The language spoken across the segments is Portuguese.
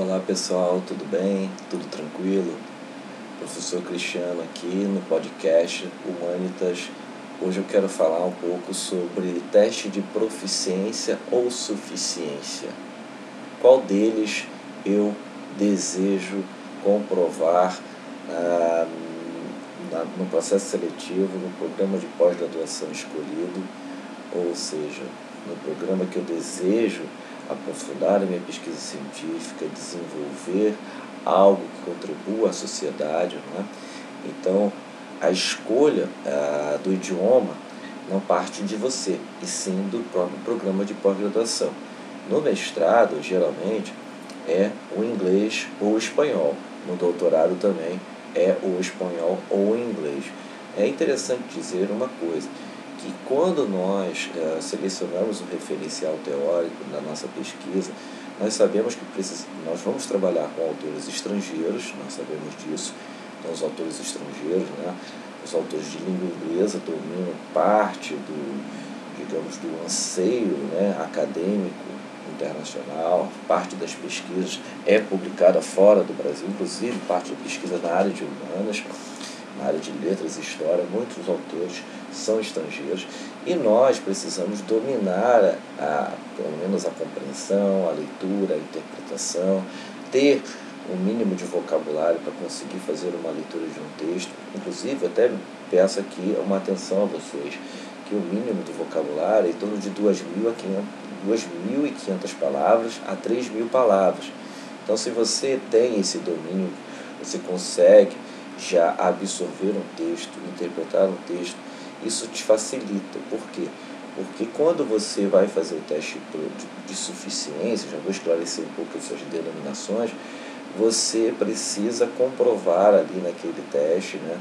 Olá pessoal, tudo bem? Tudo tranquilo? Professor Cristiano aqui no podcast Humanitas. Hoje eu quero falar um pouco sobre teste de proficiência ou suficiência. Qual deles eu desejo comprovar ah, no processo seletivo, no programa de pós-graduação escolhido, ou seja, no programa que eu desejo aprofundar a minha pesquisa científica, desenvolver algo que contribua à sociedade. Né? Então, a escolha ah, do idioma não parte de você, e sim do próprio programa de pós-graduação. No mestrado, geralmente, é o inglês ou o espanhol. No doutorado também é o espanhol ou o inglês. É interessante dizer uma coisa, que quando nós é, selecionamos um referencial teórico na nossa pesquisa, nós sabemos que precis... nós vamos trabalhar com autores estrangeiros, nós sabemos disso, então os autores estrangeiros, né, os autores de língua inglesa dominam parte do, digamos, do anseio né, acadêmico internacional, parte das pesquisas é publicada fora do Brasil, inclusive parte da pesquisa na área de humanas na área de letras e história, muitos autores são estrangeiros e nós precisamos dominar, a, pelo menos a compreensão, a leitura, a interpretação, ter um mínimo de vocabulário para conseguir fazer uma leitura de um texto. Inclusive, até peço aqui uma atenção a vocês, que o mínimo do vocabulário é em torno de 2.500 palavras a 3.000 palavras. Então, se você tem esse domínio, você consegue já absorver um texto, interpretar um texto, isso te facilita. Por quê? Porque quando você vai fazer o teste de suficiência, já vou esclarecer um pouco essas denominações, você precisa comprovar ali naquele teste, né?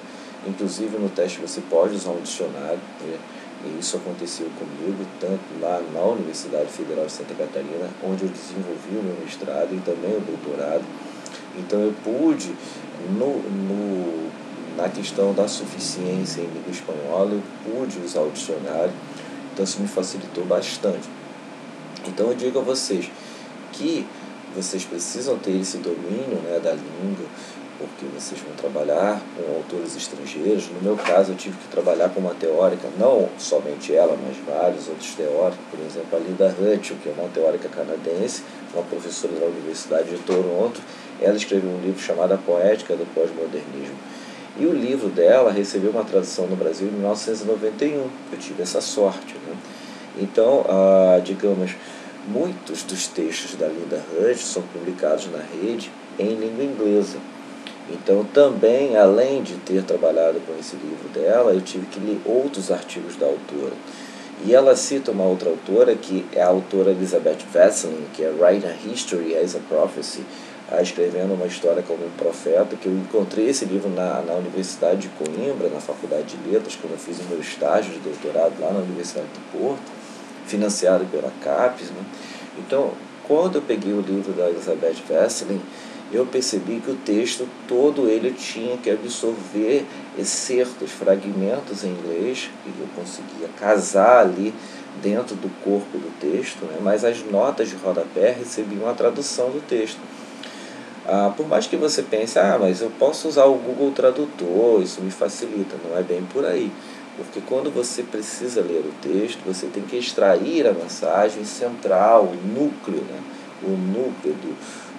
Inclusive no teste você pode usar um dicionário, né? e isso aconteceu comigo, tanto lá na Universidade Federal de Santa Catarina, onde eu desenvolvi o meu mestrado e também o doutorado. Então eu pude, no, no, na questão da suficiência em língua espanhola, eu pude usar o dicionário, então isso me facilitou bastante. Então eu digo a vocês que vocês precisam ter esse domínio né, da língua, porque vocês vão trabalhar com autores estrangeiros. No meu caso, eu tive que trabalhar com uma teórica, não somente ela, mas vários outros teóricos, por exemplo, a Linda Hutchell, que é uma teórica canadense, uma professora da Universidade de Toronto. Ela escreveu um livro chamado A Poética do Pós-Modernismo. E o livro dela recebeu uma tradução no Brasil em 1991. Eu tive essa sorte. Né? Então, ah, digamos, muitos dos textos da Linda Hutch são publicados na rede em língua inglesa. Então, também, além de ter trabalhado com esse livro dela, eu tive que ler outros artigos da autora. E ela cita uma outra autora, que é a autora Elizabeth Vesselin, que é Writing History as a Prophecy, escrevendo uma história como um profeta, que eu encontrei esse livro na, na Universidade de Coimbra, na Faculdade de Letras, quando eu fiz o meu estágio de doutorado lá na Universidade do Porto, financiado pela CAPES. Né? Então, quando eu peguei o livro da Elizabeth Vesselin, eu percebi que o texto todo ele tinha que absorver excertos, fragmentos em inglês, e eu conseguia casar ali dentro do corpo do texto, né? mas as notas de rodapé recebiam a tradução do texto. Ah, por mais que você pense, ah, mas eu posso usar o Google Tradutor, isso me facilita, não é bem por aí. Porque quando você precisa ler o texto, você tem que extrair a mensagem central, o núcleo, né? o núcleo do,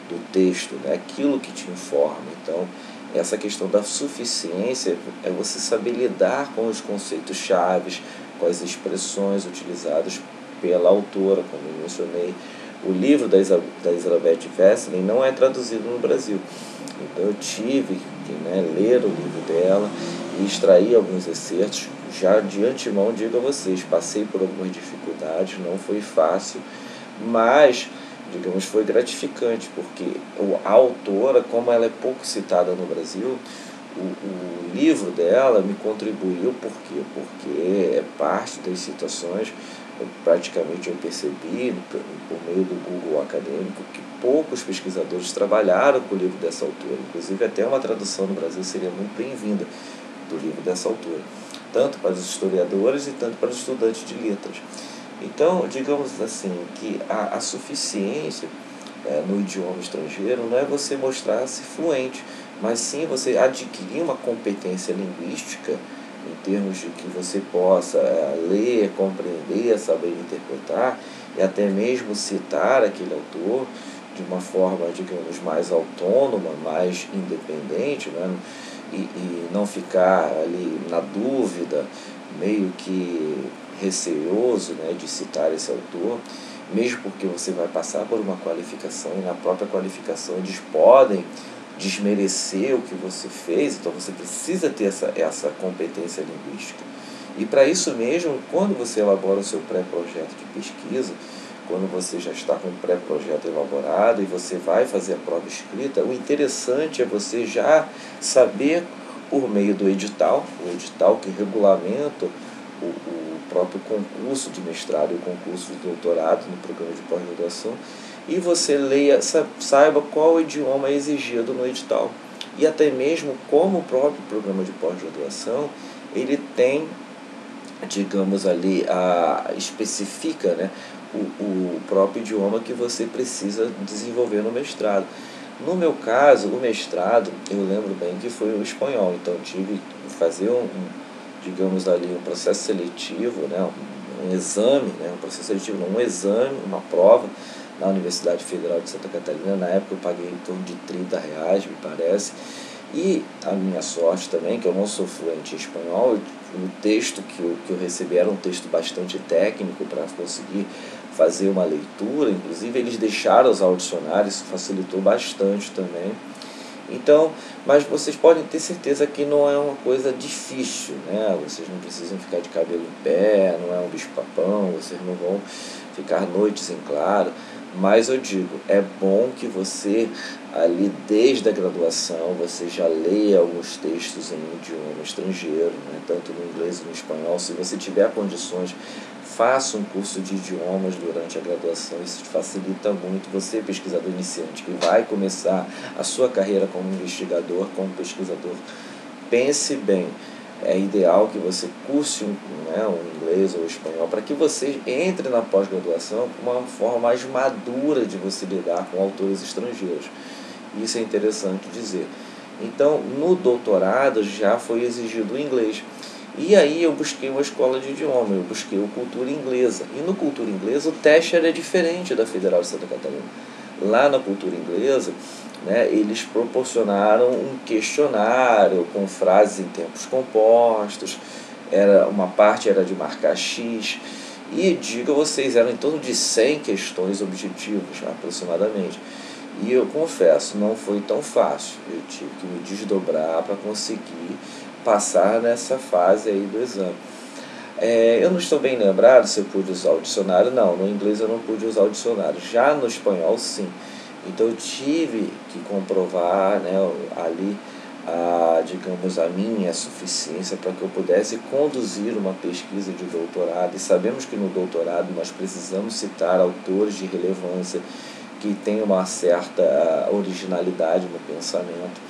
do texto, né? aquilo que te informa. Então, essa questão da suficiência é você saber lidar com os conceitos chaves, com as expressões utilizadas pela autora, como eu mencionei. O livro da, Isa, da Elizabeth Vesselin não é traduzido no Brasil. Então eu tive que né, ler o livro dela e extrair alguns excertos. Já de antemão digo a vocês, passei por algumas dificuldades, não foi fácil, mas digamos, foi gratificante, porque a autora, como ela é pouco citada no Brasil, o, o livro dela me contribuiu, por quê? Porque é parte das citações, praticamente eu percebi, por, meio do Google acadêmico, que poucos pesquisadores trabalharam com o livro dessa autora. Inclusive, até uma tradução no Brasil seria muito bem-vinda do livro dessa autora, tanto para os historiadores e tanto para os estudantes de letras. Então, digamos assim, que a, a suficiência é, no idioma estrangeiro não é você mostrar-se fluente, mas sim você adquirir uma competência linguística em termos de que você possa é, ler, compreender, saber interpretar e até mesmo citar aquele autor de uma forma, digamos, mais autônoma, mais independente, né? e, e não ficar ali na dúvida, meio que receoso né, de citar esse autor, mesmo porque você vai passar por uma qualificação e na própria qualificação eles podem desmerecer o que você fez, então você precisa ter essa, essa competência linguística. E para isso mesmo, quando você elabora o seu pré-projeto de pesquisa, quando você já está com o pré-projeto elaborado e você vai fazer a prova escrita, o interessante é você já saber por meio do edital, o edital que regulamenta o, o próprio concurso de mestrado e o concurso de doutorado no programa de pós-graduação, e você leia, saiba qual idioma é exigido no edital. E até mesmo como o próprio programa de pós-graduação, ele tem, digamos ali, a, especifica né, o, o próprio idioma que você precisa desenvolver no mestrado. No meu caso, o mestrado, eu lembro bem que foi o espanhol, então tive que fazer um, um digamos ali, um processo seletivo, né, um, um exame, né, um processo seletivo, não, um exame, uma prova, na Universidade Federal de Santa Catarina. Na época eu paguei em torno de 30 reais, me parece. E a minha sorte também, que eu não sou fluente em espanhol, o texto que eu, que eu recebi era um texto bastante técnico para conseguir fazer uma leitura, inclusive eles deixaram os audicionários, isso facilitou bastante também. Então, mas vocês podem ter certeza que não é uma coisa difícil, né? Vocês não precisam ficar de cabelo em pé, não é um bicho-papão, vocês não vão ficar noites em claro. Mas eu digo, é bom que você, ali desde a graduação, você já leia alguns textos em idioma estrangeiro, né? tanto no inglês e no espanhol. Se você tiver condições, faça um curso de idiomas durante a graduação, isso facilita muito. Você, pesquisador iniciante, que vai começar a sua carreira como investigador, como pesquisador, pense bem é ideal que você curse um, né, um inglês ou espanhol para que você entre na pós-graduação com uma forma mais madura de você lidar com autores estrangeiros. Isso é interessante dizer. Então, no doutorado já foi exigido o inglês. E aí eu busquei uma escola de idioma, eu busquei o cultura inglesa. E no cultura inglesa o teste era diferente da Federal de Santa Catarina. Lá na cultura inglesa, né, eles proporcionaram um questionário com frases em tempos compostos, era uma parte era de marcar X, e digo a vocês, eram em torno de 100 questões objetivas aproximadamente. E eu confesso, não foi tão fácil. Eu tive que me desdobrar para conseguir passar nessa fase aí do exame. É, eu não estou bem lembrado se eu pude usar o dicionário, não. No inglês eu não pude usar o dicionário. Já no espanhol, sim. Então eu tive que comprovar né, ali, a, digamos, a minha suficiência para que eu pudesse conduzir uma pesquisa de doutorado. E sabemos que no doutorado nós precisamos citar autores de relevância que têm uma certa originalidade no pensamento.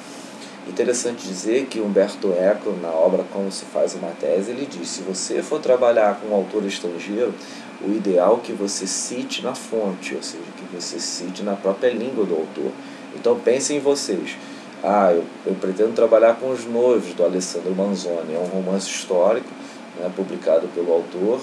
Interessante dizer que Humberto Eco, na obra Como se faz uma tese, ele diz: se você for trabalhar com um autor estrangeiro, o ideal é que você cite na fonte, ou seja, que você cite na própria língua do autor. Então pensem em vocês. Ah, eu, eu pretendo trabalhar com os noivos do Alessandro Manzoni. É um romance histórico, né, publicado pelo autor,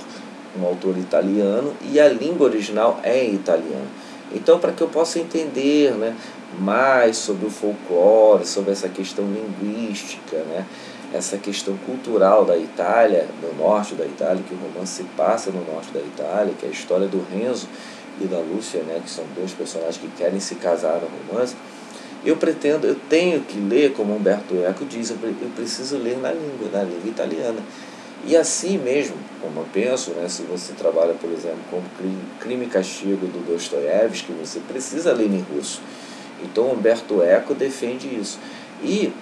um autor italiano, e a língua original é em italiano. Então, para que eu possa entender né, mais sobre o folclore, sobre essa questão linguística, né, essa questão cultural da Itália, do norte da Itália, que o romance se passa no norte da Itália, que é a história do Renzo e da Lúcia, né, que são dois personagens que querem se casar no romance, eu pretendo, eu tenho que ler, como Humberto Eco diz, eu preciso ler na língua, na língua italiana. E assim mesmo, como eu penso, né, se você trabalha, por exemplo, com Crime e Castigo do Dostoiévski, você precisa ler em russo. Então Humberto Eco defende isso. E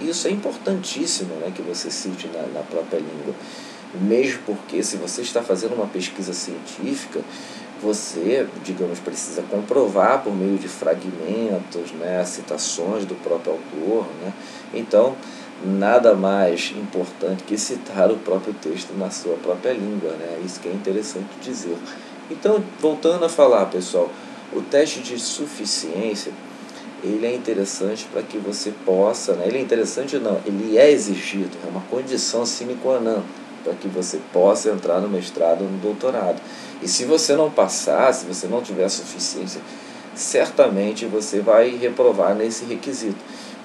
isso é importantíssimo né, que você cite na, na própria língua. Mesmo porque, se você está fazendo uma pesquisa científica, você, digamos, precisa comprovar por meio de fragmentos, né, citações do próprio autor. Né? Então, nada mais importante que citar o próprio texto na sua própria língua. Né? Isso que é interessante dizer. Então, voltando a falar, pessoal, O teste de suficiência ele é interessante para que você possa, né? ele é interessante não, ele é exigido, é uma condição sine qua non para que você possa entrar no mestrado ou no doutorado. E se você não passar, se você não tiver suficiência, certamente você vai reprovar nesse requisito.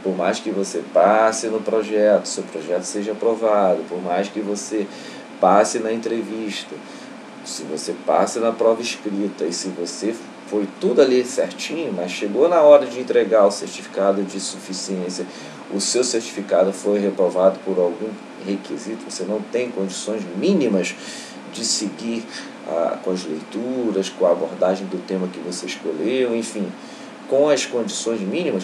Por mais que você passe no projeto, seu projeto seja aprovado, por mais que você passe na entrevista, se você passe na prova escrita e se você foi tudo ali certinho, mas chegou na hora de entregar o certificado de suficiência, o seu certificado foi reprovado por algum requisito, você não tem condições mínimas de seguir ah, com as leituras, com a abordagem do tema que você escolheu, enfim, com as condições mínimas,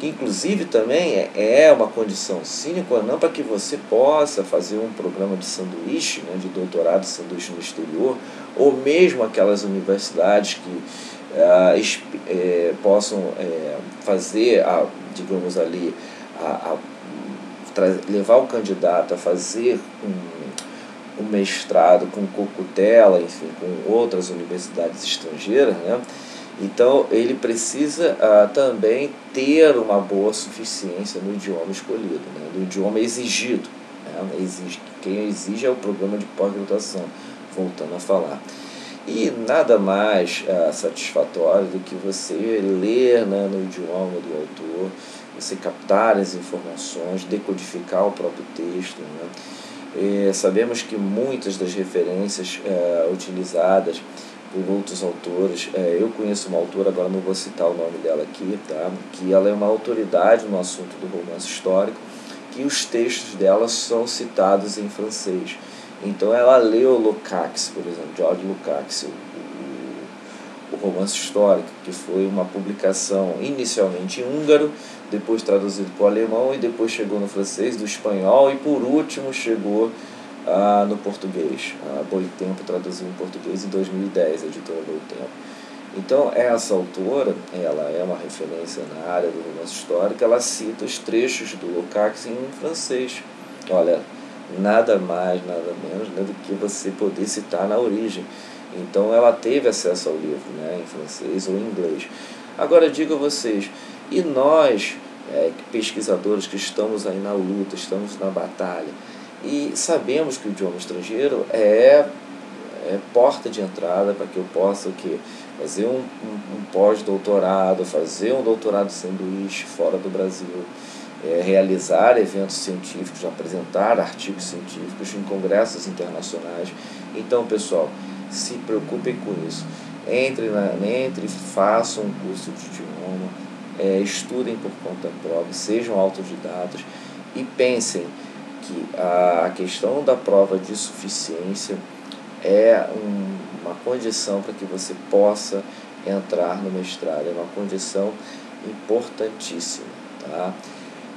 que inclusive também é, é uma condição sine qua non para que você possa fazer um programa de sanduíche, né, de doutorado de sanduíche no exterior, ou mesmo aquelas universidades que é, possam é, fazer, a, digamos ali, a, a, levar o candidato a fazer um, um mestrado com Cocutela, enfim, com outras universidades estrangeiras, né? Então, ele precisa ah, também ter uma boa suficiência no idioma escolhido, né? no idioma exigido. Né? Exige, quem exige é o programa de pós-graduação, voltando a falar. E nada mais ah, satisfatório do que você ler né, no idioma do autor, você captar as informações, decodificar o próprio texto. Né? E sabemos que muitas das referências ah, utilizadas por outros autores. É, eu conheço uma autora, agora não vou citar o nome dela aqui, tá? que ela é uma autoridade no assunto do romance histórico, que os textos dela são citados em francês. Então ela leu Lukács, por exemplo, George Lukács, o, o, o romance histórico, que foi uma publicação inicialmente em húngaro, depois traduzido para o alemão e depois chegou no francês, do espanhol e por último chegou ah, no português. A Boitempo traduziu em português em 2010, a editora Boitempo. Então, essa autora, ela é uma referência na área do romance histórico, ela cita os trechos do Lukács em francês. Olha, nada mais, nada menos né, do que você poder citar na origem. Então ela teve acesso ao livro né, em francês ou em inglês. Agora digo a vocês, e nós, é, pesquisadores que estamos aí na luta, estamos na batalha, e sabemos que o idioma estrangeiro é, é porta de entrada para que eu possa o quê? fazer um, um, um pós-doutorado, fazer um doutorado sanduíche fora do Brasil é, realizar eventos científicos, apresentar artigos científicos em congressos internacionais. Então, pessoal, se preocupem com isso. Entre, na, entre façam um curso de idioma, é, estudem por conta própria, sejam autodidatas e pensem que a, questão da prova de suficiência é um, uma condição para que você possa entrar no mestrado, é uma condição importantíssima. Tá?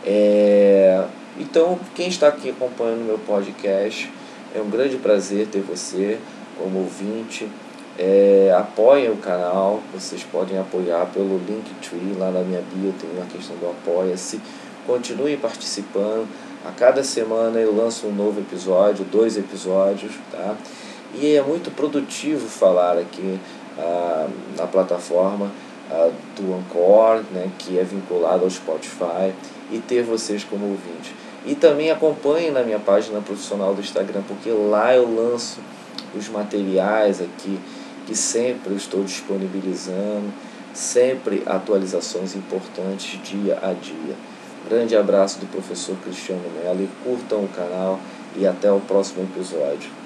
É, então, quem está aqui acompanhando meu podcast, é um grande prazer ter você como ouvinte. É, apoiem o canal, vocês podem apoiar pelo Linktree, lá na minha bio tem uma questão do Apoia-se. Continuem participando. A cada semana eu lanço um novo episódio, dois episódios, tá? E é muito produtivo falar aqui ah, na plataforma ah, do Anchor, né, que é vinculado ao Spotify e ter vocês como ouvintes. E também acompanhem na minha página profissional do Instagram, porque lá eu lanço os materiais aqui que sempre estou disponibilizando, sempre atualizações importantes dia a dia. Grande abraço do professor Cristiano Mello e curtam o canal e até o próximo episódio.